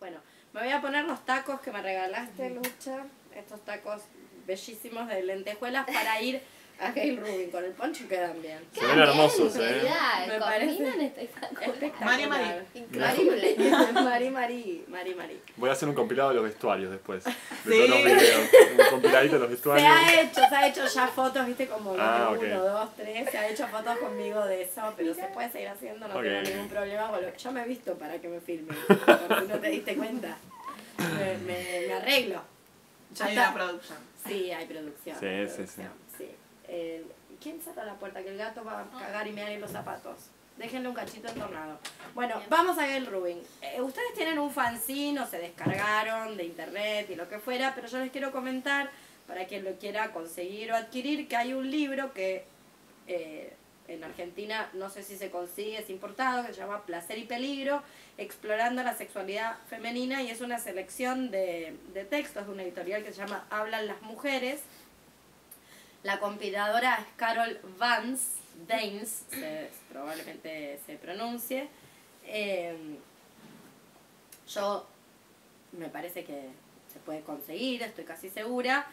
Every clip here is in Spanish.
Bueno, me voy a poner los tacos que me regalaste, Lucha. Estos tacos bellísimos de lentejuelas para ir a Gail Rubin. Con el poncho quedan bien. Se ven hermosos, ¿eh? Me parece espectacular. Mari, Mari. Increíble. Mari, Mari, Mari, Mari. Voy a hacer un compilado de los vestuarios después. De Sí. todos los videos. Un compiladito de los Se vestuarios. ha hecho, se ha hecho ya fotos, viste, como Ah, uno, dos, tres, se ha hecho fotos conmigo de eso, pero se puede seguir haciendo, no tengo ningún problema. Bueno, yo me he visto para que me filmen, por si no te diste cuenta. Me, me, me arreglo. Ya hay una producción. Sí, hay producción. Sí, hay sí, sí. Eh, ¿Quién cerra la puerta? Que el gato va a cagar y me en los zapatos. Déjenle un cachito entornado. Bueno, vamos a Gail Rubin. Eh, ustedes tienen un fanzine o se descargaron de internet y lo que fuera, pero yo les quiero comentar, para quien lo quiera conseguir o adquirir, que hay un libro que eh, en Argentina no sé si se consigue, es importado, que se llama Placer y Peligro, explorando la sexualidad femenina y es una selección de, de textos de una editorial que se llama Hablan las Mujeres. La compiladora es Carol Vance, Danes, se- probablemente se pronuncie. Eh, yo me parece que se puede conseguir, estoy casi segura.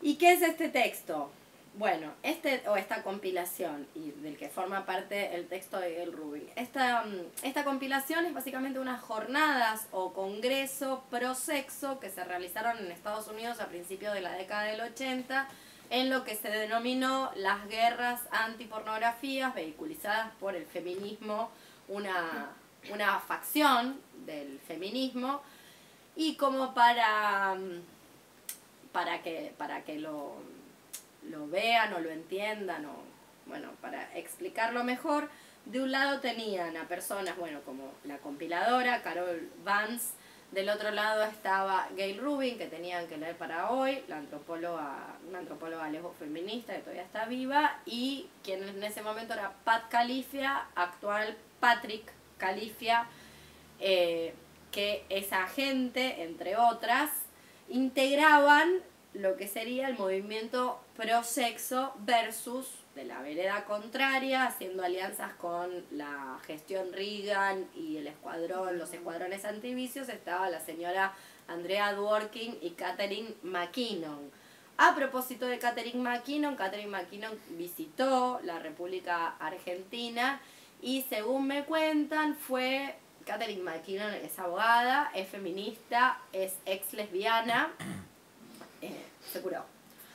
¿Y qué es este texto? Bueno, este o esta compilación y del que forma parte el texto de Gail Rubin. Esta, mm, esta compilación es básicamente unas jornadas o congreso pro sexo que se realizaron en Estados Unidos a principios de la década del 80 en lo que se denominó las guerras antipornografías vehiculizadas por el feminismo, una, una facción del feminismo. Y como para para que para que lo, lo vean o lo entiendan o bueno para explicarlo mejor de un lado tenían a personas bueno como la compiladora Carol Vance del otro lado estaba Gail Rubin que tenían que leer para hoy la antropóloga una antropóloga lejos feminista que todavía está viva y quien en ese momento era Pat Califia actual Patrick Califia eh, que esa gente, entre otras, integraban lo que sería el movimiento pro-sexo versus de la vereda contraria, haciendo alianzas con la gestión Reagan y el escuadrón, los escuadrones antivicios, estaba la señora Andrea Dworkin y Catherine McKinnon. A propósito de Catherine McKinnon, Catherine McKinnon visitó la República Argentina y según me cuentan fue Catherine McKinnon es abogada, es feminista, es ex lesbiana, eh, se curó.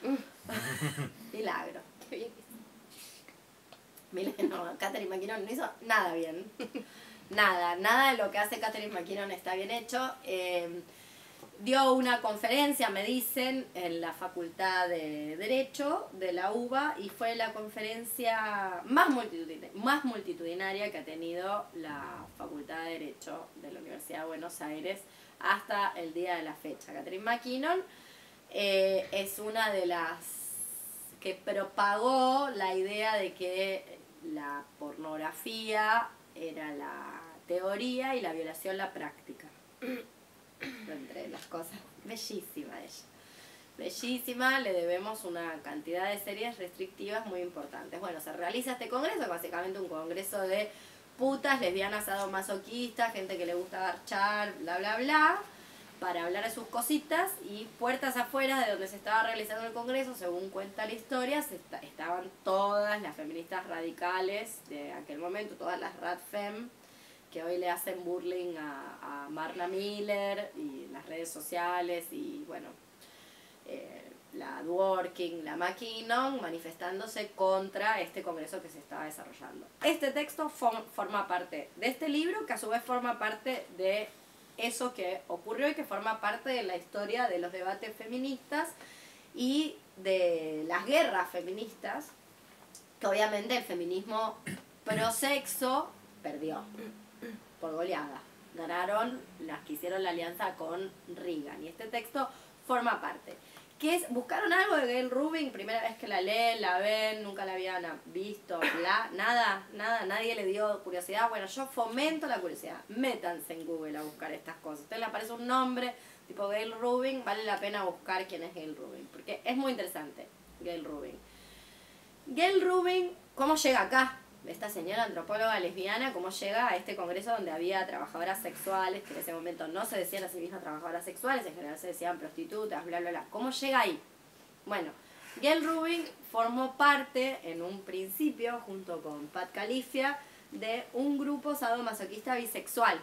Milagro. No, Catherine McKinnon no hizo nada bien. nada, nada de lo que hace Catherine McKinnon está bien hecho. Eh, dio una conferencia, me dicen, en la Facultad de Derecho de la UBA y fue la conferencia más multitudinaria, más multitudinaria que ha tenido la Facultad de Derecho de la Universidad de Buenos Aires hasta el día de la fecha. Catherine McKinnon eh, es una de las que propagó la idea de que la pornografía era la teoría y la violación la práctica entre las cosas. Bellísima ella. Bellísima, le debemos una cantidad de series restrictivas muy importantes. Bueno, se realiza este congreso, básicamente un congreso de putas, lesbianas, sadomasoquistas, gente que le gusta garchar, bla, bla, bla, para hablar de sus cositas y puertas afuera de donde se estaba realizando el congreso, según cuenta la historia, se esta- estaban todas las feministas radicales de aquel momento, todas las radfem, que hoy le hacen burling a, a Marla Miller y las redes sociales y bueno, eh, la Dworkin, la McKinnon, manifestándose contra este congreso que se estaba desarrollando. Este texto fo- forma parte de este libro, que a su vez forma parte de eso que ocurrió y que forma parte de la historia de los debates feministas y de las guerras feministas, que obviamente el feminismo pro sexo perdió por goleada. Ganaron las que hicieron la alianza con Reagan. Y este texto forma parte. ¿Buscaron algo de Gail Rubin? Primera vez que la leen, la ven, nunca la habían visto, nada, nada, nadie le dio curiosidad. Bueno, yo fomento la curiosidad. Métanse en Google a buscar estas cosas. A usted le aparece un nombre tipo Gail Rubin, vale la pena buscar quién es Gail Rubin, porque es muy interesante Gail Rubin. Gail Rubin, ¿cómo llega acá? Esta señora antropóloga lesbiana, cómo llega a este congreso donde había trabajadoras sexuales, que en ese momento no se decían a sí mismas trabajadoras sexuales, en general se decían prostitutas, bla, bla, bla. ¿Cómo llega ahí? Bueno, Gail Rubin formó parte en un principio, junto con Pat Califia, de un grupo sadomasoquista bisexual,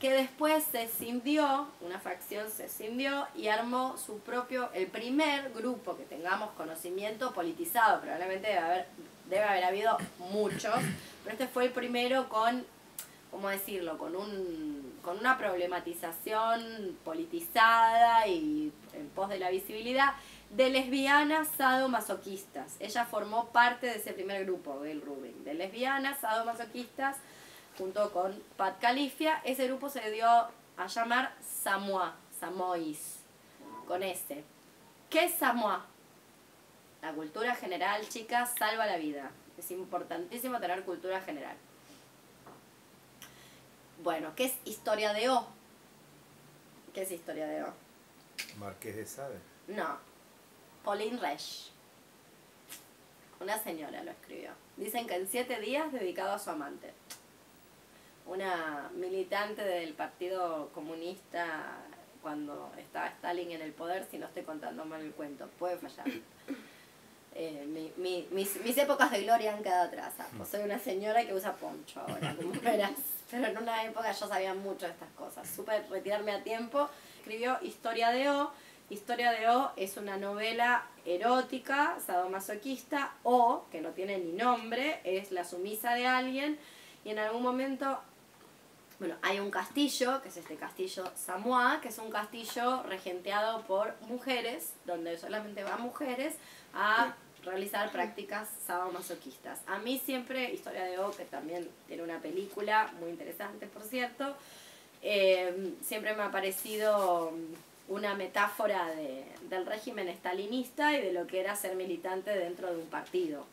que después se cindió, una facción se cindió y armó su propio, el primer grupo que tengamos conocimiento politizado, probablemente debe haber, debe haber habido muchos, pero este fue el primero con, ¿cómo decirlo?, con, un, con una problematización politizada y en pos de la visibilidad de lesbianas sadomasoquistas. Ella formó parte de ese primer grupo, Gail Rubin, de lesbianas sadomasoquistas junto con Pat Califia. Ese grupo se dio a llamar Samoa, Samois, con S. ¿Qué es Samoa? La cultura general, chicas, salva la vida. Es importantísimo tener cultura general. Bueno, ¿qué es historia de O? ¿Qué es historia de O? Marqués de Sade. No. Pauline Resch. Una señora lo escribió. Dicen que en siete días dedicado a su amante una militante del Partido Comunista cuando estaba Stalin en el poder, si no estoy contando mal el cuento, puede fallar. Eh, mi, mi, mis, mis, épocas de gloria han quedado atrás. Pues soy una señora que usa poncho ahora, como verás. Pero en una época yo sabía mucho de estas cosas. Supe retirarme a tiempo. Escribió Historia de O. Historia de O es una novela erótica, sadomasoquista, O, que no tiene ni nombre, es la sumisa de alguien. Y en algún momento bueno, hay un castillo, que es este castillo Samoa, que es un castillo regenteado por mujeres, donde solamente van mujeres a realizar prácticas sadomasoquistas. A mí siempre, Historia de O, que también tiene una película muy interesante, por cierto, eh, siempre me ha parecido una metáfora de, del régimen estalinista y de lo que era ser militante dentro de un partido.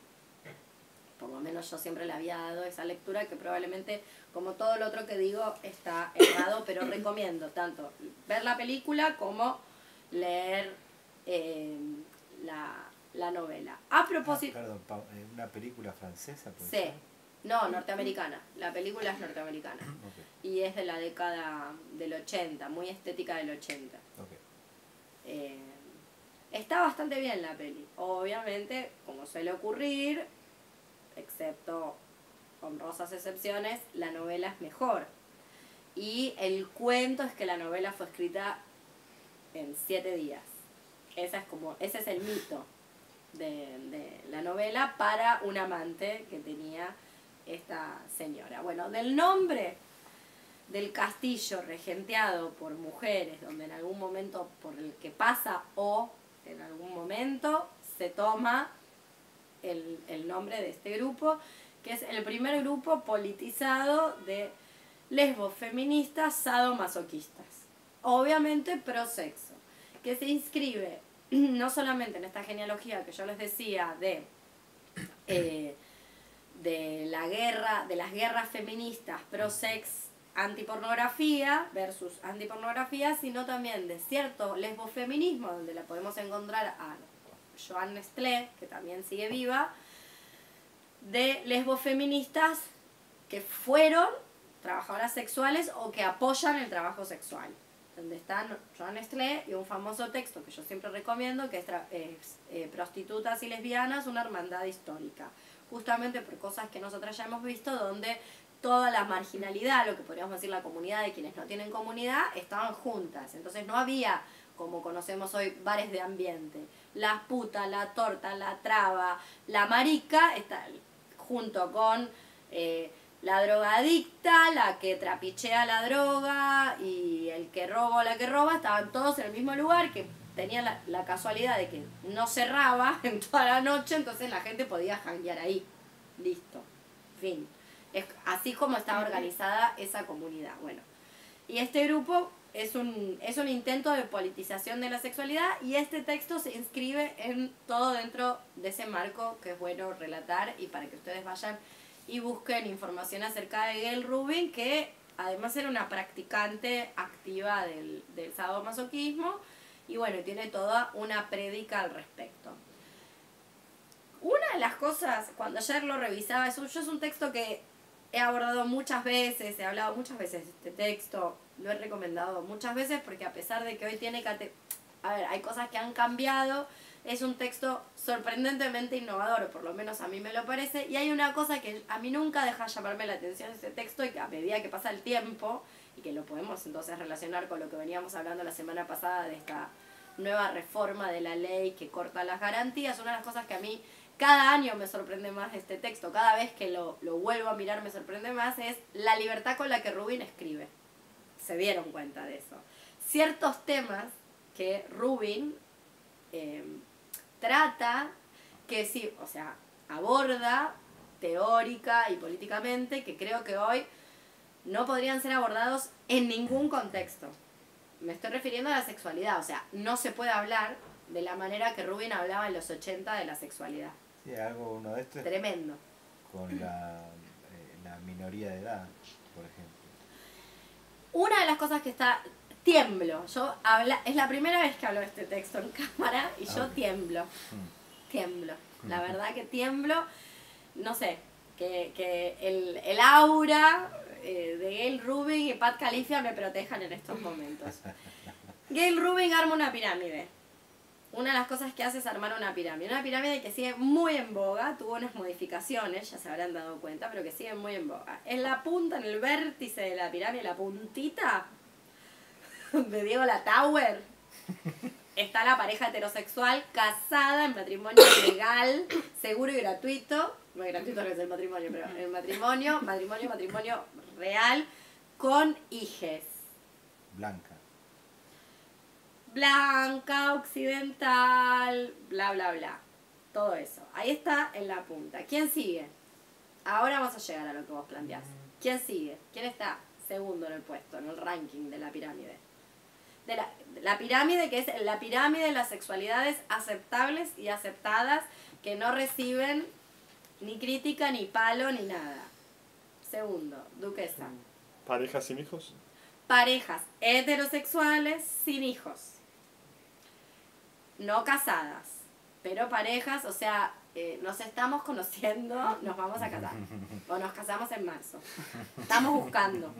Por lo menos yo siempre le había dado esa lectura que probablemente como todo lo otro que digo está errado, pero recomiendo tanto ver la película como leer eh, la, novela. A propósito... Ah, perdón, eh, ¿una película francesa? Sí, no, norteamericana. La película es norteamericana. Y es de la década del 80, muy estética del 80. Eh, está bastante bien la peli. Obviamente, como suele ocurrir, excepto rosas excepciones, la novela es mejor. Y el cuento es que la novela fue escrita en siete días. Esa es como, ese es el mito de, la novela para un amante que tenía esta señora. Bueno, del nombre del castillo regenteado por mujeres, donde en algún momento por el que pasa o en algún momento se toma el, el nombre de este grupo que es el primer grupo politizado de lesbos feministas sadomasoquistas, obviamente pro sexo, que se inscribe no solamente en esta genealogía que yo les decía de, eh, de la guerra, de las guerras feministas pro sex antipornografía versus antipornografía, sino también de cierto lesbofeminismo, donde la podemos encontrar a Joan Nestlé, que también sigue viva, de lesbos feministas que fueron trabajadoras sexuales o que apoyan el trabajo sexual. Donde están Joan Nestlé y un famoso texto que yo siempre recomiendo, que es, eh, Prostitutas y Lesbianas, una hermandad histórica. Justamente por cosas que nosotras ya hemos visto, donde toda la marginalidad, lo que podríamos decir la comunidad de quienes no tienen comunidad, estaban juntas. Entonces no había, como conocemos hoy, bares de ambiente. La puta, la torta, la traba, la marica, está, junto con eh, la drogadicta, la que trapichea la droga y el que roba o la que roba, estaban todos en el mismo lugar, que tenía la, casualidad de que no cerraba en toda la noche, entonces la gente podía janguear ahí. Listo. Fin. Es así como estaba organizada esa comunidad. Bueno. Y este grupo es un, es un intento de politización de la sexualidad y este texto se inscribe en todo dentro de ese marco que es bueno relatar y para que ustedes vayan y busquen información acerca de Gail Rubin, que además era una practicante activa del, del sadomasoquismo y bueno, tiene toda una prédica al respecto. Una de las cosas, cuando ayer lo revisaba, es un, yo es un texto que he abordado muchas veces, he hablado muchas veces de este texto, lo he recomendado muchas veces porque a pesar de que hoy tiene a ver, hay cosas que han cambiado, es un texto sorprendentemente innovador, por lo menos a mí me lo parece, y hay una cosa que a mí nunca deja llamarme la atención de este texto y que a medida que pasa el tiempo, y que lo podemos entonces relacionar con lo que veníamos hablando la semana pasada de esta nueva reforma de la ley que corta las garantías, una de las cosas que a mí cada año me sorprende más este texto, cada vez que lo, lo vuelvo a mirar me sorprende más, es la libertad con la que Rubin escribe. Se dieron cuenta de eso. Ciertos temas que Rubin eh, trata, que sí, o sea, aborda teórica y políticamente, que creo que hoy no podrían ser abordados en ningún contexto. Me estoy refiriendo a la sexualidad, o sea, no se puede hablar de la manera que Rubin hablaba en los 80 de la sexualidad. Sí, algo uno de estos Tremendo. con la, eh, la minoría de edad, por ejemplo. Una de las cosas que está tiemblo. Yo habla, es la primera vez que hablo de este texto en cámara y yo Ah, tiemblo. Mm. Tiemblo. La verdad que tiemblo. No sé, que, que el, el aura eh, de Gail Rubin y Pat Califia me protejan en estos momentos. Gail Rubin arma una pirámide. Una de las cosas que hace es armar una pirámide. Una pirámide que sigue muy en boga, tuvo unas modificaciones, ya se habrán dado cuenta, pero que sigue muy en boga. En la punta, en el vértice de la pirámide, la puntita de Diego La Tower, está la pareja heterosexual casada en matrimonio legal, seguro y gratuito. No gratuito no es el matrimonio, pero el matrimonio, matrimonio, matrimonio real, con hijes. Blanca. blanca, occidental, bla, bla, bla. Todo eso. Ahí está en la punta. ¿Quién sigue? Ahora vamos a llegar a lo que vos planteás. ¿Quién sigue? ¿Quién está segundo en el puesto, en el ranking de la pirámide? De la, la pirámide que es la pirámide de las sexualidades aceptables y aceptadas que no reciben ni crítica, ni palo, ni nada. Segundo, duquesa. ¿Parejas sin hijos? parejas heterosexuales sin hijos. No casadas, pero parejas, o sea, eh, nos estamos conociendo, nos vamos a casar. O nos casamos en marzo. Estamos buscando.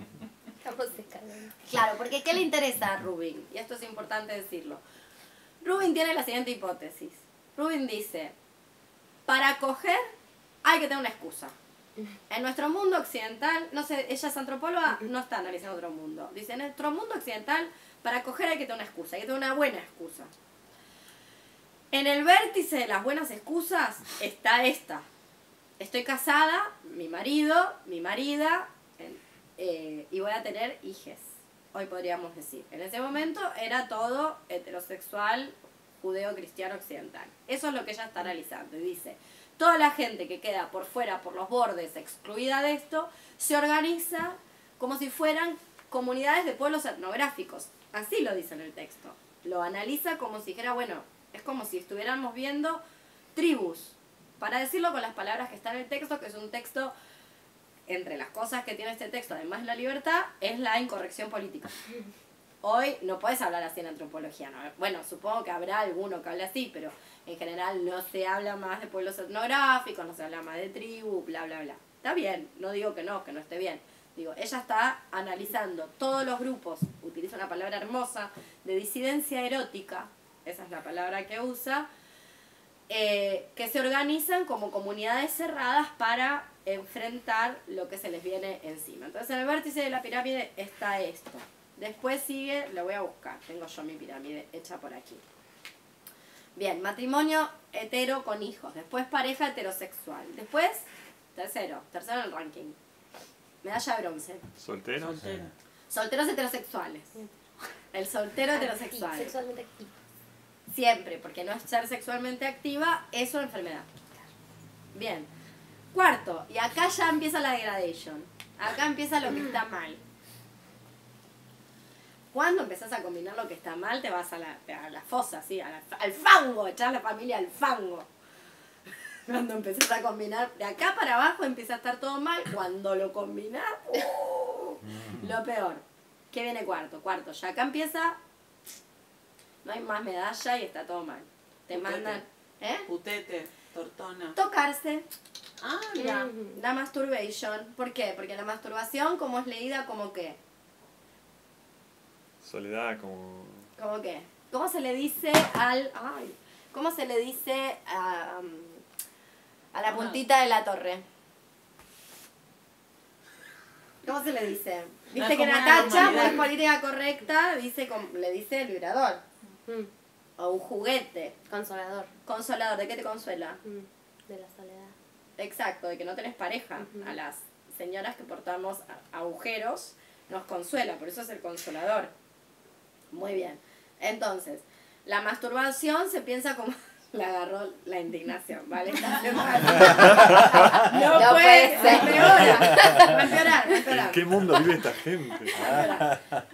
Estamos escalando. Claro, porque ¿qué le interesa a Rubin? Y esto es importante decirlo. Rubin tiene la siguiente hipótesis. Rubin dice, para coger hay que tener una excusa. En nuestro mundo occidental, no sé, ella es antropóloga, no está analizando otro mundo. Dice, en nuestro mundo occidental, para coger hay que tener una excusa, hay que tener una buena excusa. En el vértice de las buenas excusas está esta. Estoy casada, mi marido, mi marida, eh, y voy a tener hijes. Hoy podríamos decir. En ese momento era todo heterosexual, judeo-cristiano occidental. Eso es lo que ella está analizando. Y dice, toda la gente que queda por fuera, por los bordes, excluida de esto, se organiza como si fueran comunidades de pueblos etnográficos. Así lo dice en el texto. Lo analiza como si dijera, bueno, es como si estuviéramos viendo tribus. Para decirlo con las palabras que están en el texto, que es un texto, entre las cosas que tiene este texto, además de la libertad, es la incorrección política. Hoy no puedes hablar así en antropología, ¿no? Bueno, supongo que habrá alguno que hable así, pero en general no se habla más de pueblos etnográficos, no se habla más de tribu, bla, bla, bla. Está bien, no digo que no, que no esté bien. Digo, ella está analizando todos los grupos, utiliza una palabra hermosa, de disidencia erótica, esa es la palabra que usa, eh, que se organizan como comunidades cerradas para enfrentar lo que se les viene encima. Entonces en el vértice de la pirámide está esto. Después sigue, lo voy a buscar, tengo yo mi pirámide hecha por aquí. Bien, matrimonio hetero con hijos, después pareja heterosexual, después tercero, tercero en el ranking, medalla de bronce, ¿Solteros? solteros heterosexuales, el soltero heterosexual. Sexualmente activo. Siempre, porque no es ser sexualmente activa, es una enfermedad. Bien. Cuarto, y acá ya empieza la degradation. Acá empieza lo que está mal. Cuando empezás a combinar lo que está mal, te vas a la, a la fosa, ¿sí? A la- al fango, echar la familia al fango. Cuando empezás a combinar, de acá para abajo empieza a estar todo mal. Cuando lo combinás, ¡uh! lo peor. ¿Qué viene cuarto? Cuarto, ya acá empieza no hay más medalla y está todo mal. Te Putete. mandan. ¿Eh? Putete. Tortona. Tocarse, Ah, mira. Mm. la masturbation. ¿Por qué? Porque la masturbación, como es leída como qué? Soledad, como. ¿Cómo qué? ¿Cómo se le dice al... Ay, ¿Cómo se le dice a, um, a la puntita de la torre? ¿Cómo se le dice? Viste es que Natacha, muy normalidad. política correcta, dice com- le dice el vibrador. Mm. O un juguete. Consolador. Consolador, ¿de qué te consuela? Mm. De la soledad. Exacto, de que no tenés pareja. A las señoras que portamos agujeros nos consuela, por eso es el consolador. Muy bien. Entonces, la masturbación se piensa como... Le agarró la indignación, ¿vale? No, No puede, puede ser. ¿En qué mundo vive esta gente?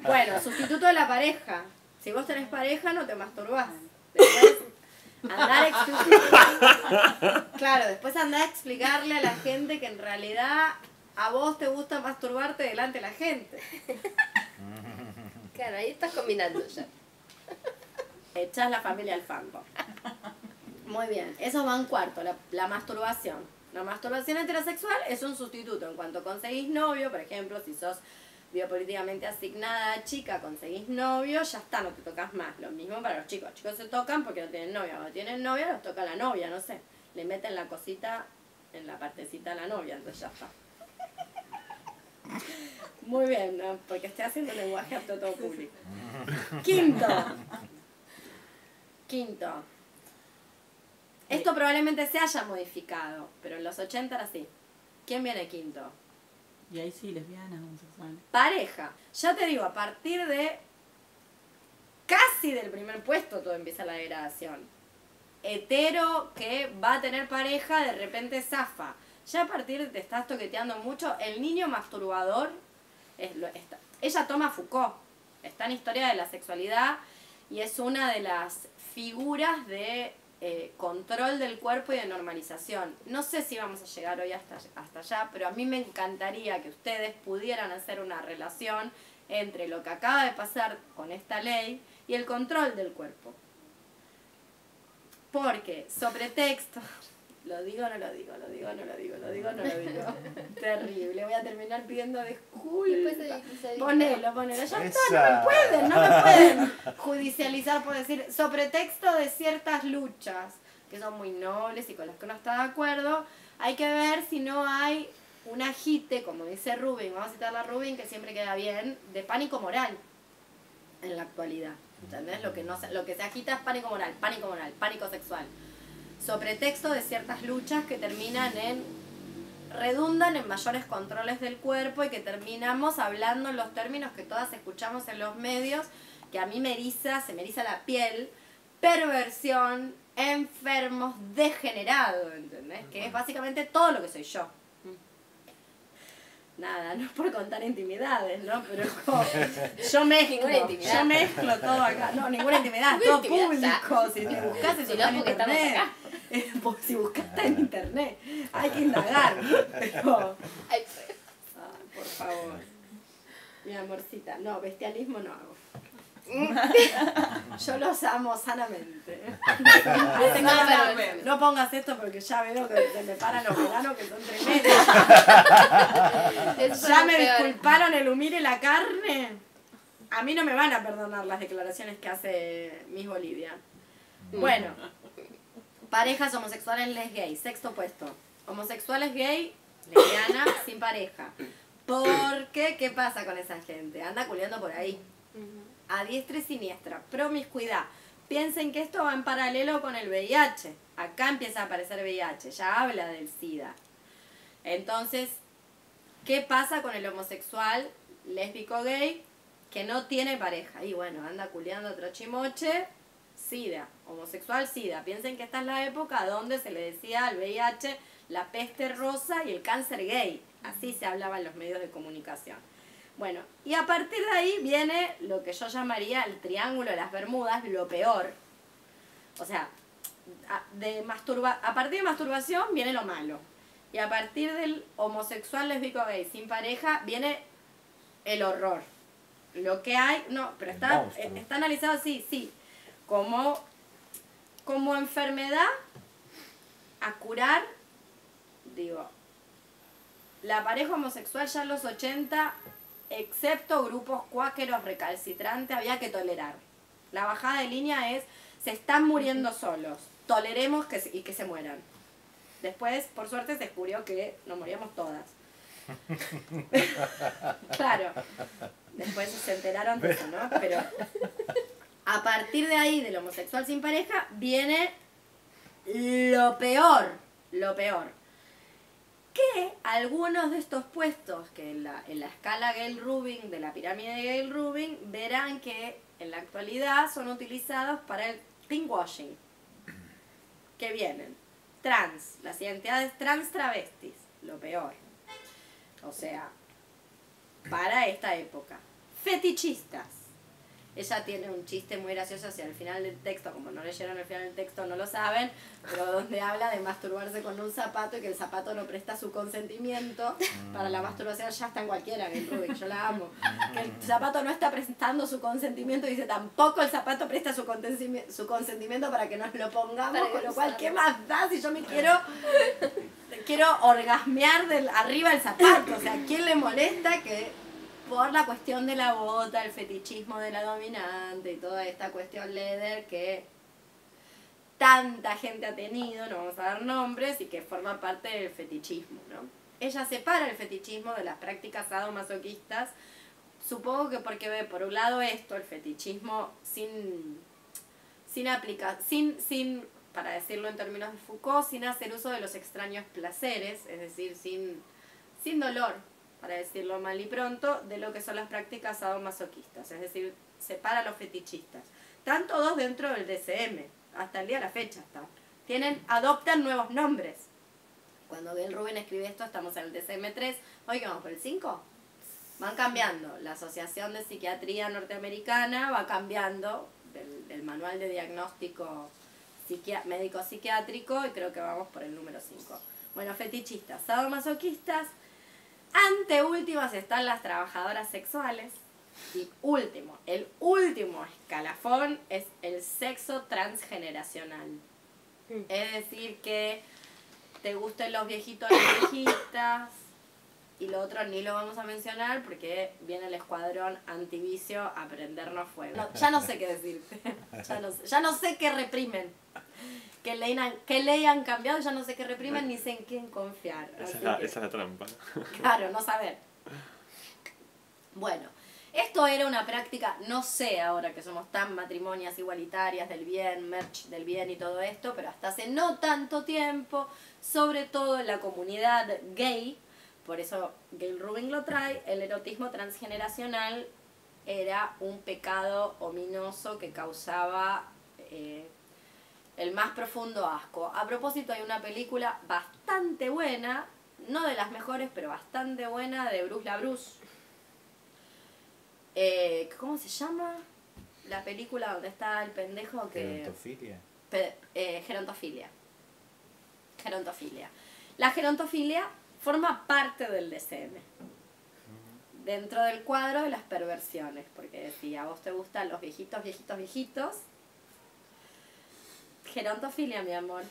Bueno, sustituto de la pareja. Si vos tenés pareja, no te masturbás. Después, andar a explicar. Claro, después andar a explicarle a la gente que en realidad a vos te gusta masturbarte delante de la gente. Claro, ahí estás combinando ya. Echás la familia al fango. Muy bien, eso va en cuarto, la, la masturbación. La masturbación heterosexual es un sustituto. En cuanto conseguís novio, por ejemplo, si sos biopolíticamente asignada chica, conseguís novio, ya está, no te tocas más. Lo mismo para los chicos. Los chicos se tocan porque no tienen novia. Cuando tienen novia, los toca la novia, no sé. Le meten la cosita en la partecita a la novia, entonces ya está. Muy bien, ¿no? porque estoy haciendo lenguaje apto a todo público. Quinto. Quinto. Esto probablemente se haya modificado, pero en los 80 era así. ¿Quién viene quinto? Y ahí sí, lesbianas, homosexuales. Pareja. Ya te digo, a partir de casi del primer puesto todo empieza la degradación. Hetero que va a tener pareja, de repente zafa. Ya a partir de te estás toqueteando mucho, el niño masturbador, es lo- está- ella toma Foucault, está en Historia de la Sexualidad y es una de las figuras de eh, control del cuerpo y de normalización. No sé si vamos a llegar hoy hasta, hasta allá, pero a mí me encantaría que ustedes pudieran hacer una relación entre lo que acaba de pasar con esta ley y el control del cuerpo. Porque, sobre texto, lo digo o no lo digo, lo digo o no lo digo, lo digo o no lo digo. Terrible, voy a terminar pidiendo disculpas. se, Ponelo, ponelo. Ya está, no me pueden, no me pueden judicializar por decir, sobre texto de ciertas luchas que son muy nobles y con las que uno está de acuerdo, hay que ver si no hay un agite, como dice Rubin, vamos a citar a Rubin, que siempre queda bien, de pánico moral en la actualidad. ¿Entendés? Lo que, no se, lo que se agita es pánico moral, pánico moral, pánico sexual. Sobre texto de ciertas luchas que terminan en redundan en mayores controles del cuerpo y que terminamos hablando en los términos que todas escuchamos en los medios, que a mí me eriza, se me eriza la piel, perversión, enfermos, degenerado, ¿entendés? Que es básicamente todo lo que soy yo. Nada, no es por contar intimidades, ¿no? Pero como, yo mezclo, yo mezclo todo acá. No, ninguna intimidad, todo intimidad, público. Si te buscas, eso Si no, porque estamos internet. acá. Eh, pues, si buscas está en internet, hay que indagar. Pero, Ay, Ay, por favor. Mi amorcita. No, bestialismo no hago. Yo los amo sanamente. No, ganas- pero- no pongas esto porque ya veo que se me paran los veranos que son tremendos. Ya me disculparon el humire la carne. A mí no me van a perdonar las declaraciones que hace Miss Bolivia. Bueno, parejas homosexuales les gay, sexto puesto. Homosexuales gay, lesbiana, sin pareja. ¿Por qué? ¿Qué pasa con esa gente? Anda culiando por ahí. A diestra y siniestra. Promiscuidad. Piensen que esto va en paralelo con el VIH. Acá empieza a aparecer VIH. Ya habla del SIDA. Entonces, ¿qué pasa con el homosexual lésbico gay que no tiene pareja? Y bueno, anda culeando otro chimoche. SIDA. Homosexual SIDA. Piensen que esta es la época donde se le decía al VIH la peste rosa y el cáncer gay. Así se hablaba en los medios de comunicación. Bueno, y a partir de ahí viene lo que yo llamaría el triángulo de las Bermudas, lo peor. O sea, de masturba a partir de masturbación viene lo malo. Y a partir del homosexual lésbico gay sin pareja viene el horror. Lo que hay, no, pero está, eh, está analizado así, sí, como, como enfermedad a curar, digo, la pareja homosexual ya en los 80, excepto grupos cuáqueros recalcitrantes, había que tolerar. La bajada de línea es, se están muriendo solos, toleremos que y que se mueran. Después, por suerte, se descubrió que nos moríamos todas. claro. Después se enteraron de eso, ¿no? Pero a partir de ahí, del homosexual sin pareja, viene lo peor, lo peor. Que algunos de estos puestos que en la, en la escala Gale-Rubin, de la pirámide de Gale-Rubin, verán que en la actualidad son utilizados para el pinkwashing. Que vienen trans, las identidades trans travestis, lo peor. O sea, para esta época. Fetichistas. Ella tiene un chiste muy gracioso hacia el final del texto, como no leyeron el final del texto no lo saben, pero donde habla de masturbarse con un zapato y que el zapato no presta su consentimiento para la masturbación, ya está en cualquiera, que Rubik, yo la amo. Que el zapato no está prestando su consentimiento y dice tampoco el zapato presta su, su consentimiento para que nos lo pongamos, Para con lo cual. ¿qué más da si yo me quiero quiero orgasmear del arriba del zapato. O sea, ¿quién le molesta que por la cuestión de la bota, el fetichismo de la dominante y toda esta cuestión leather que tanta gente ha tenido, no vamos a dar nombres, y que forma parte del fetichismo, ¿no? Ella separa el fetichismo de las prácticas sadomasoquistas, supongo que porque ve por un lado esto, el fetichismo sin sin aplicar, sin, sin, para decirlo en términos de Foucault, sin hacer uso de los extraños placeres, es decir, sin, sin dolor, para decirlo mal y pronto, de lo que son las prácticas sadomasoquistas, es decir, separa a los fetichistas. Están todos dentro del DCM, hasta el día de la fecha están. Tienen, adoptan nuevos nombres. Cuando Bill Rubin escribe esto, estamos en el DCM3, hoy vamos por el 5. Van cambiando. La Asociación de Psiquiatría Norteamericana va cambiando del, del manual de diagnóstico psiquia- médico-psiquiátrico y creo que vamos por el número 5. Bueno, fetichistas, sadomasoquistas. Ante últimas están las trabajadoras sexuales. Y último, el último escalafón es el sexo transgeneracional. Mm. Es decir, que te gusten los viejitos y las viejitas. Y lo otro ni lo vamos a mencionar porque viene el escuadrón antivicio a prendernos fuego. No, ya no sé qué decirte. Ya no, sé- ya no sé qué reprimen. ¿Qué ley, han, qué ley han cambiado? Ya no sé qué reprimen ni sé en quién confiar. Esa es, la, que- esa es la trampa. Claro, no saber. Bueno, esto era una práctica, no sé ahora que somos tan matrimonias igualitarias del bien, merch del bien y todo esto, pero hasta hace no tanto tiempo, sobre todo en la comunidad gay, por eso Gail Rubin lo trae, el erotismo transgeneracional era un pecado ominoso que causaba eh, el más profundo asco. A propósito, hay una película bastante buena, no de las mejores, pero bastante buena, de Bruce LaBruce. Eh, ¿Cómo se llama? La película donde está el pendejo que... Gerontofilia. Pe- eh, gerontofilia. Gerontofilia. La gerontofilia forma parte del DCM. Dentro del cuadro de las perversiones. Porque decía, a vos te gustan los viejitos, viejitos, viejitos. Gerontofilia, mi amor.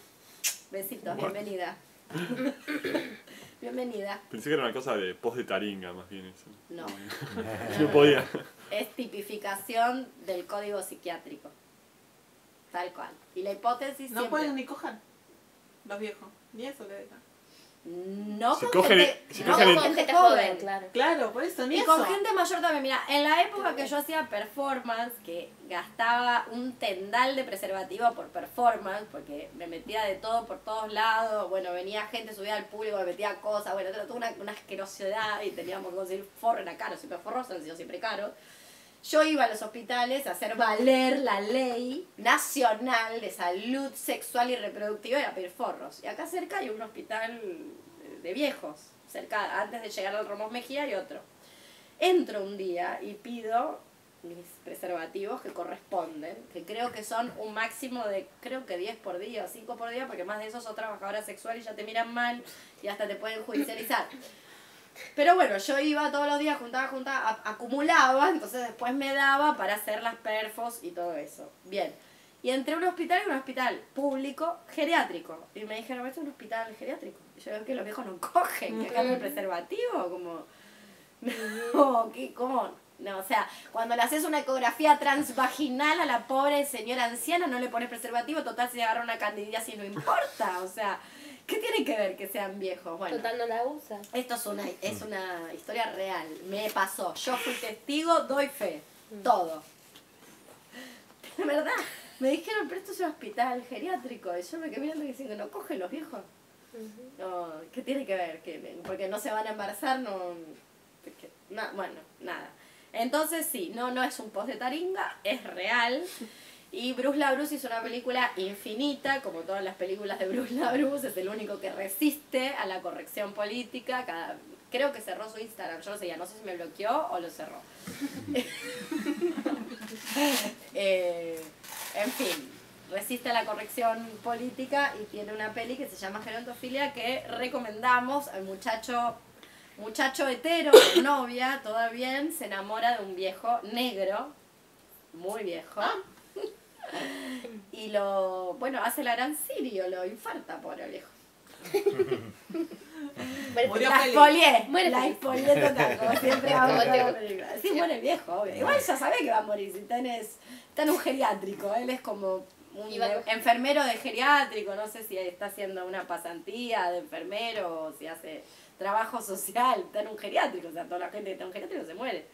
Besitos, bienvenida. bienvenida. Pensé que era una cosa de post de taringa, más bien eso. No. No podía. Es tipificación del código psiquiátrico. Tal cual. Y la hipótesis No siempre- pueden ni coger los viejos. Ni eso le dejan. No con cogen- gente, si no cogen con en- gente joven, joven. claro. Claro, por eso, ni Y eso. con gente mayor también, mira, en la época que yo hacía performance, que gastaba un tendal de preservativo por performance, porque me metía de todo por todos lados, bueno, venía gente, subía al público, me metía cosas, bueno, toda una, una asquerosidad y teníamos que conseguir forro, era caro, siempre forros han sido siempre caros. Yo iba a los hospitales a hacer valer la ley nacional de salud sexual y reproductiva y a pedir. Y acá cerca hay un hospital de viejos, cerca, antes de llegar al Ramos Mejía y otro. Entro un día y pido mis preservativos que corresponden, que creo que son un máximo de, creo que 10 por día o 5 por día, porque más de eso sos trabajadora sexual y ya te miran mal y hasta te pueden judicializar. Pero bueno, yo iba todos los días, juntaba, juntaba, acumulaba, entonces después me daba para hacer las perfos y todo eso. Bien. Y entré a un hospital, y un hospital público geriátrico. Y me dijeron, esto es un hospital geriátrico. Y yo veo que los viejos no cogen, que acá hay preservativo, como... No, ¿qué? ¿Cómo? No, o sea, cuando le haces una ecografía transvaginal a la pobre señora anciana, no le pones preservativo, total se agarra una candidiasis, no importa. O sea, ¿qué tiene que ver que sean viejos? Bueno, Total no la usa. esto es una, es una historia real. Me pasó. Yo fui testigo, doy fe. Todo. De verdad. Me dijeron, pero esto es un hospital geriátrico. Y yo me quedé mirando y diciendo, no cogen los viejos. No, ¿qué tiene que ver? que Porque no se van a embarazar, no. porque- na- bueno, nada. Entonces sí, no, no es un post de taringa, es real. Y Bruce LaBruce hizo una película infinita, como todas las películas de Bruce LaBruce, es el único que resiste a la corrección política. Cada, creo que cerró su Instagram, yo sé, ya no sé si me bloqueó o lo cerró. Eh, en fin, resiste a la corrección política y tiene una peli que se llama Gerontofilia que recomendamos al muchacho muchacho hetero novia, bien, se enamora de un viejo negro, muy viejo. Y lo, bueno, hace la gran Sirio, lo infarta, pobre viejo. Murió La expolié, Muere la expolié total, como siempre película. Sí, muere viejo, obvio. Igual ya sabe que va a morir, si tenés, está en un geriátrico, él es como un va a enfermero de geriátrico, no sé si está haciendo una pasantía de enfermero o si hace trabajo social, está en un geriátrico, o sea, toda la gente que está en un geriátrico se muere.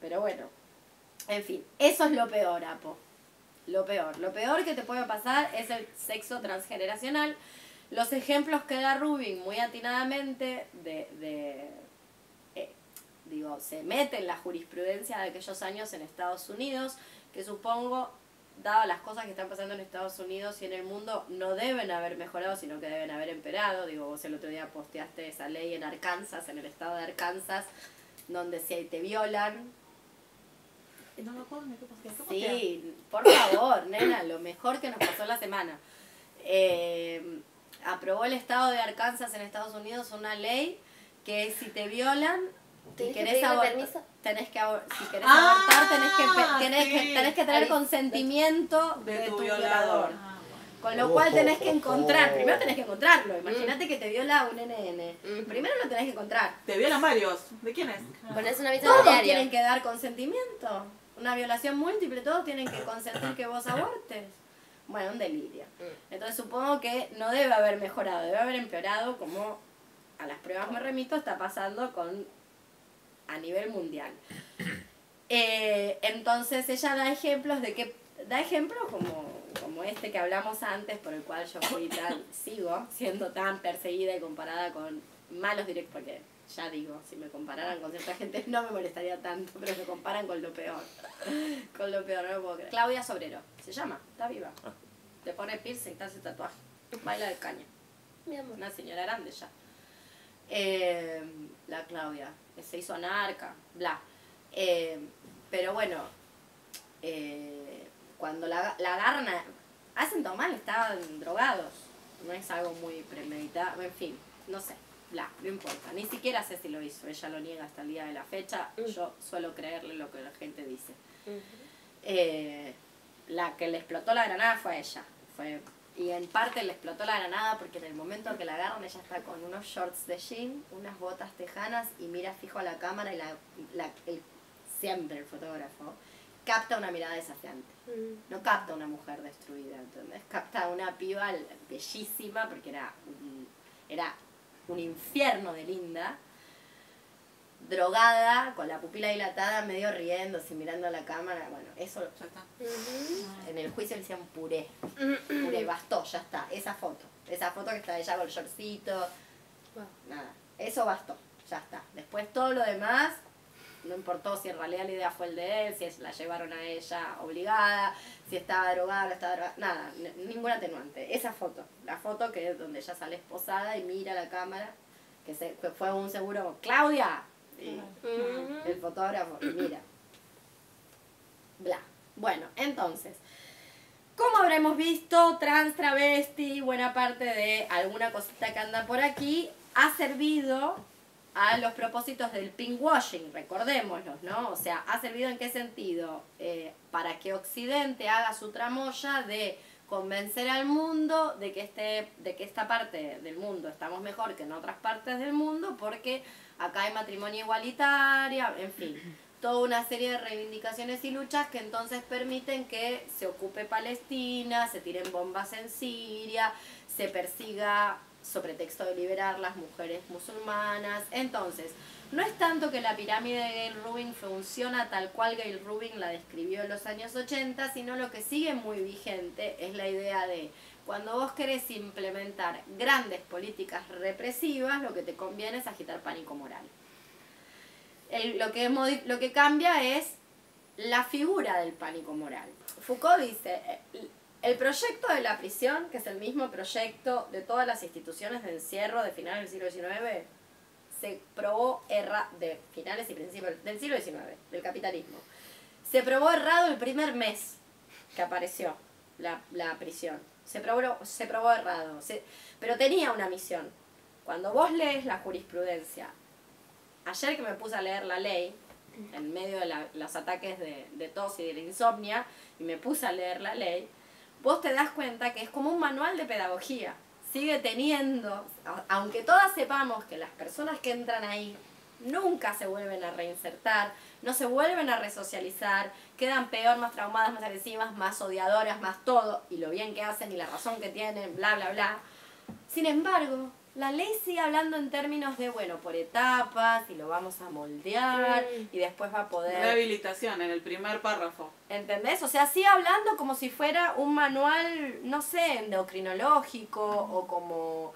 Pero bueno, en fin, eso es lo peor, Apo. Lo peor. Lo peor que te puede pasar es el sexo transgeneracional. Los ejemplos que da Rubin muy atinadamente de, de eh, digo, se mete en la jurisprudencia de aquellos años en Estados Unidos, que supongo, dadas las cosas que están pasando en Estados Unidos y en el mundo, no deben haber mejorado, sino que deben haber empeorado. Digo, vos el otro día posteaste esa ley en Arkansas, en el estado de Arkansas, donde si te violan, No me acuerdo qué pasó. ¿Qué pasó? Sí, por favor, nena, lo mejor que nos pasó la semana. Eh, aprobó el estado de Arkansas en Estados Unidos una ley que si te violan y ¿Tenés que querés abortar, tenés que abor- si querés Ah, abortar tenés que tenés sí. que tenés que tener Ahí. consentimiento de, De tu tu violador. violador. Ah, Con lo cual tenés que Oh, encontrar, oh. primero tenés que encontrarlo. Imagínate que te viola un NN. Mm. Primero lo tenés que encontrar. Te violan varios. ¿De quién es? Pones un aviso en Todos diario. tienen que dar consentimiento. Una violación múltiple, todos tienen que consentir que vos abortes. Bueno, un delirio. Mm. Entonces supongo que no debe haber mejorado, debe haber empeorado como a las pruebas me remito está pasando con a nivel mundial. Eh, entonces ella da ejemplos de que da ejemplos como, como este que hablamos antes por el cual yo fui tan sigo siendo tan perseguida y comparada con malos directos porque ya digo si me compararan con cierta gente no me molestaría tanto pero me comparan con lo peor con lo peor no lo puedo creer Claudia Sobrero se llama está viva Ah. te pone piercing te hace tatuaje baila de caña Mi amor. una señora grande ya. Eh, la Claudia, que se hizo anarca, bla. Eh, pero bueno, eh, cuando la, la agarran, a- hacen todo mal, estaban drogados. No es algo muy premeditado, en fin, no sé, bla, no importa. Ni siquiera sé si lo hizo, ella lo niega hasta el día de la fecha. Mm. Yo suelo creerle lo que la gente dice. Eh, la que le explotó la granada fue ella. Fue, y en parte le explotó la granada porque en el momento que la agarran ella está con unos shorts de jean, unas botas tejanas y mira fijo a la cámara y la, la- el, siempre el fotógrafo capta una mirada desafiante. Mm. No capta una mujer destruida, ¿entendés? Capta una piba bellísima porque era era un infierno de linda, drogada, con la pupila dilatada, medio riéndose, mirando a la cámara. Bueno, eso Ya está. En el juicio le decían puré. Puré, bastó, ya está. Esa foto. Esa foto que está ella con el shortcito. Wow. Nada. Eso bastó, ya está. Después todo lo demás, no importó si en realidad la idea fue el de él, si la llevaron a ella obligada, si estaba drogada, no estaba drogada. Nada, ningún atenuante. Esa foto. La foto que es donde ella sale esposada y mira la cámara, que, se, que fue un seguro, Claudia. Y el fotógrafo, y mira. Bla. Bueno, entonces, como habremos visto, trans, travesti, buena parte de alguna cosita que anda por aquí, ha servido a los propósitos del pinkwashing, recordémoslos, ¿no? O sea, ¿ha servido en qué sentido? Eh, para que Occidente haga su tramoya de convencer al mundo de que, este, de que esta parte del mundo estamos mejor que en otras partes del mundo porque acá hay matrimonio igualitaria, en fin, toda una serie de reivindicaciones y luchas que entonces permiten que se ocupe Palestina, se tiren bombas en Siria, se persiga sobre texto de liberar las mujeres musulmanas. Entonces, no es tanto que la pirámide de Gail Rubin funciona tal cual Gail Rubin la describió en los años 80, sino lo que sigue muy vigente es la idea de cuando vos querés implementar grandes políticas represivas, lo que te conviene es agitar pánico moral. Lo, que, lo que cambia es la figura del pánico moral. Foucault dice, eh, el proyecto de la prisión, que es el mismo proyecto de todas las instituciones de encierro de finales del siglo XIX, se probó erra de finales y principios del siglo XIX, del capitalismo. Se probó errado el primer mes que apareció la, la prisión. Se probó, se probó errado, se- pero tenía una misión. Cuando vos lees la jurisprudencia, ayer que me puse a leer la ley, en medio de la- los ataques de, de tos y de la insomnia, y me puse a leer la ley, vos te das cuenta que es como un manual de pedagogía. Sigue teniendo, aunque todas sepamos que las personas que entran ahí nunca se vuelven a reinsertar, no se vuelven a resocializar, quedan peor, más traumadas, más agresivas, más odiadoras, más todo, y lo bien que hacen y la razón que tienen, bla, bla, bla. Sin embargo, la ley sigue hablando en términos de, bueno, por etapas, y lo vamos a moldear, Mm. y después va a poder... Rehabilitación en el primer párrafo. ¿Entendés? O sea, sigue hablando como si fuera un manual, no sé, endocrinológico o como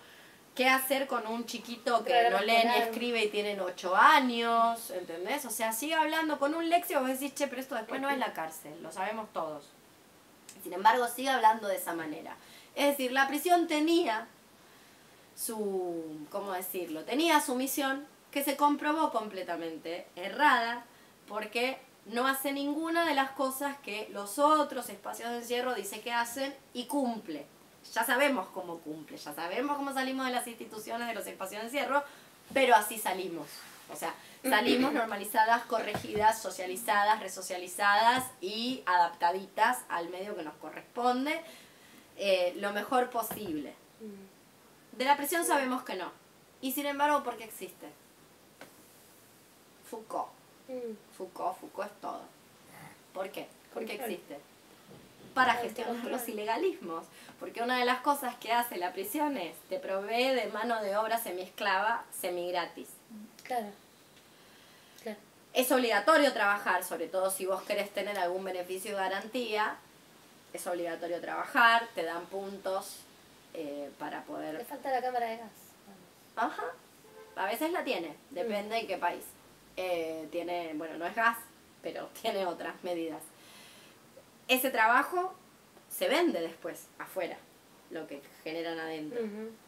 qué hacer con un chiquito que no lee ni escribe y tienen 8 años, ¿entendés? O sea, sigue hablando con un léxico, vos decís, che, pero esto después no es la cárcel, lo sabemos todos. Sin embargo, sigue hablando de esa manera. Es decir, la prisión tenía su, ¿cómo decirlo? Tenía su misión que se comprobó completamente errada porque no hace ninguna de las cosas que los otros espacios de encierro dice que hacen y cumple. Ya sabemos cómo cumple, ya sabemos cómo salimos de las instituciones de los espacios de encierro, pero así salimos. O sea, salimos normalizadas, corregidas, socializadas, resocializadas y adaptaditas al medio que nos corresponde eh, lo mejor posible. De la prisión sabemos que no. Y sin embargo, ¿por qué existe? Foucault. Mm. Foucault, Foucault es todo. ¿Por qué? ¿Por qué Control. existe? Para gestionar los ilegalismos. Porque una de las cosas que hace la prisión es te provee de mano de obra semiesclava, semigratis. Claro. Claro. Es obligatorio trabajar, sobre todo si vos querés tener algún beneficio y garantía. Es obligatorio trabajar, te dan puntos eh, para Le poder falta la cámara de gas. Ajá. A veces la tiene, depende de qué país. Eh, tiene, bueno, no es gas, pero tiene otras medidas. Ese trabajo se vende después afuera, lo que generan adentro.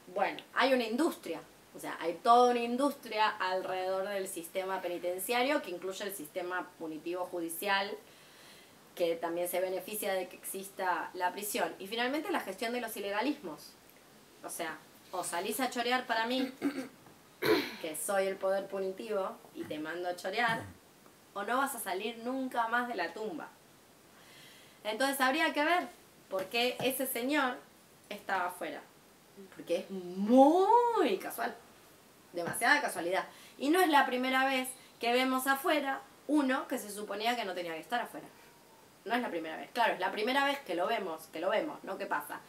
Bueno, hay una industria, o sea, hay toda una industria alrededor del sistema penitenciario que incluye el sistema punitivo judicial, que también se beneficia de que exista la prisión. Y finalmente la gestión de los ilegalismos. O sea, o salís a chorear para mí, que soy el poder punitivo y te mando a chorear, o no vas a salir nunca más de la tumba. Entonces habría que ver por qué ese señor estaba afuera. Porque es muy casual. Demasiada casualidad. Y no es la primera vez que vemos afuera uno que se suponía que no tenía que estar afuera. No es la primera vez. Claro, es la primera vez que lo vemos, que lo vemos, ¿no? ¿Qué pasa?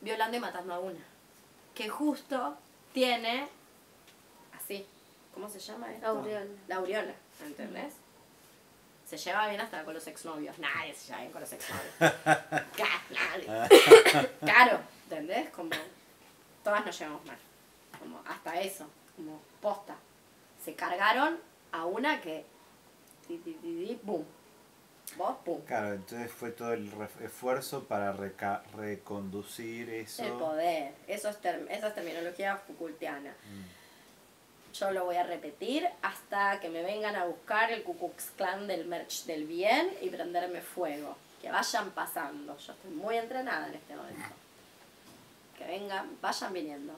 Violando y matando a una. Que justo tiene así. ¿Cómo se llama esto? Aureola. La aureola, ¿entendés? Se lleva bien hasta con los exnovios. Nadie se lleva bien con los exnovios. Nadie. Claro, ¿entendés? Como todas nos llevamos mal. Como hasta eso, como posta. Se cargaron a una que. Boom. Claro, entonces fue todo el esfuerzo para reca- reconducir eso. El poder. Eso es, term- esa es terminología Foucaultiana. Mm. Yo lo voy a repetir hasta que me vengan a buscar el Ku Klux Klan del merch del bien y prenderme fuego. Que vayan pasando. Yo estoy muy entrenada en este momento. Que vengan, vayan viniendo.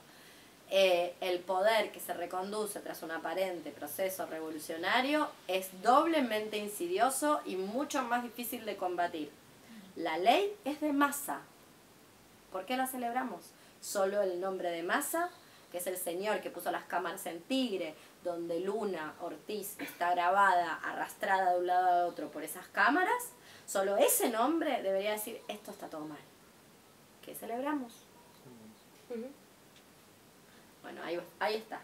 Eh, el poder que se reconduce tras un aparente proceso revolucionario es doblemente insidioso y mucho más difícil de combatir. La ley es de masa. ¿Por qué la celebramos? Solo el nombre de masa, que es el señor que puso las cámaras en Tigre, donde Luna Ortiz está grabada, arrastrada de un lado a otro por esas cámaras, solo ese nombre debería decir, esto está todo mal. ¿Qué celebramos? Ujú. Bueno, ahí, ahí está.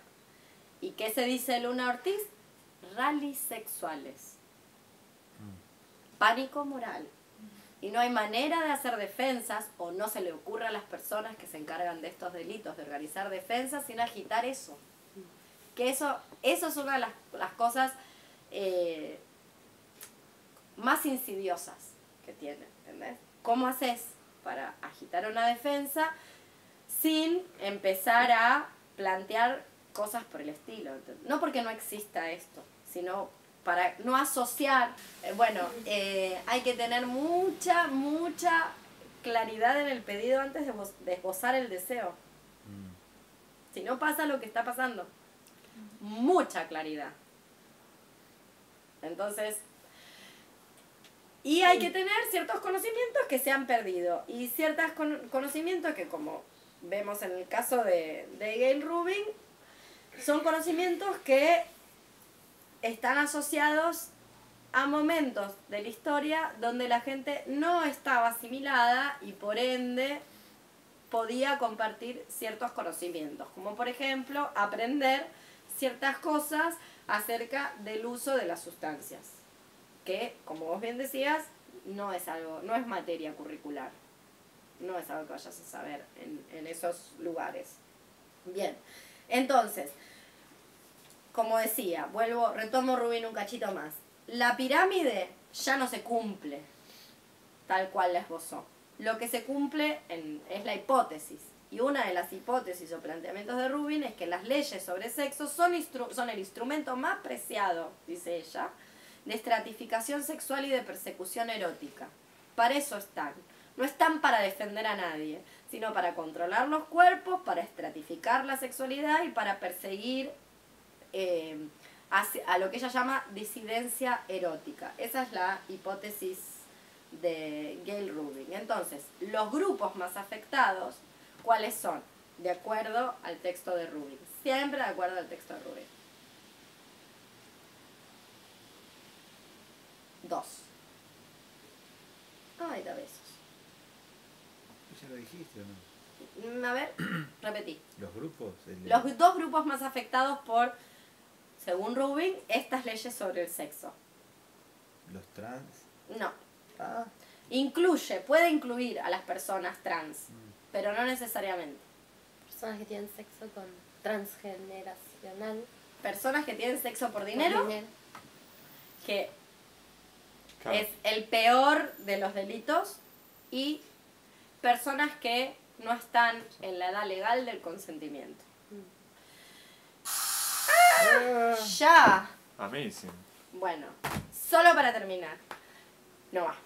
¿Y qué se dice Luna Ortiz? Rallies sexuales. Pánico moral. Y no hay manera de hacer defensas o no se le ocurre a las personas que se encargan de estos delitos de organizar defensas sin agitar eso. Que eso, eso es una de las, las cosas eh, más insidiosas que tiene. ¿entendés? ¿Cómo haces para agitar una defensa sin empezar a plantear cosas por el estilo? No porque no exista esto, sino para no asociar, eh, bueno, eh, hay que tener mucha, mucha claridad en el pedido antes de, esbozar el deseo. Mm. Si no pasa lo que está pasando. Mucha claridad. Entonces, y hay que tener ciertos conocimientos que se han perdido. Y ciertos con- conocimientos que, como vemos en el caso de, de Gail Rubin, son conocimientos que están asociados a momentos de la historia donde la gente no estaba asimilada y por ende podía compartir ciertos conocimientos, como por ejemplo aprender ciertas cosas acerca del uso de las sustancias, que como vos bien decías, no es algo, no es materia curricular, no es algo que vayas a saber en, en esos lugares. Bien, entonces, como decía, vuelvo, retomo Rubín un cachito más. La pirámide ya no se cumple tal cual la esbozó. Lo que se cumple es la hipótesis. Y una de las hipótesis o planteamientos de Rubin es que las leyes sobre sexo son, son el instrumento más preciado, dice ella, de estratificación sexual y de persecución erótica. Para eso están. No están para defender a nadie, sino para controlar los cuerpos, para estratificar la sexualidad y para perseguir eh, a lo que ella llama disidencia erótica. Esa es la hipótesis de Gail Rubin. Entonces, los grupos más afectados, ¿cuáles son? De acuerdo al texto de Rubin. Siempre de acuerdo al texto de Rubin. Dos. Ay, da besos. ¿Ya lo dijiste o no? Mm, A ver, repetí. Los grupos. el- Los dos grupos más afectados por, según Rubin, estas leyes sobre el sexo. Los trans. No. Ah, Incluye, puede incluir a las personas trans, pero no necesariamente. Personas que tienen sexo con transgeneracional. Personas que tienen sexo por dinero, que Claro. es el peor de los delitos, y personas que no están en la edad legal del consentimiento. Ya. Amazing. Bueno, solo para terminar. No va.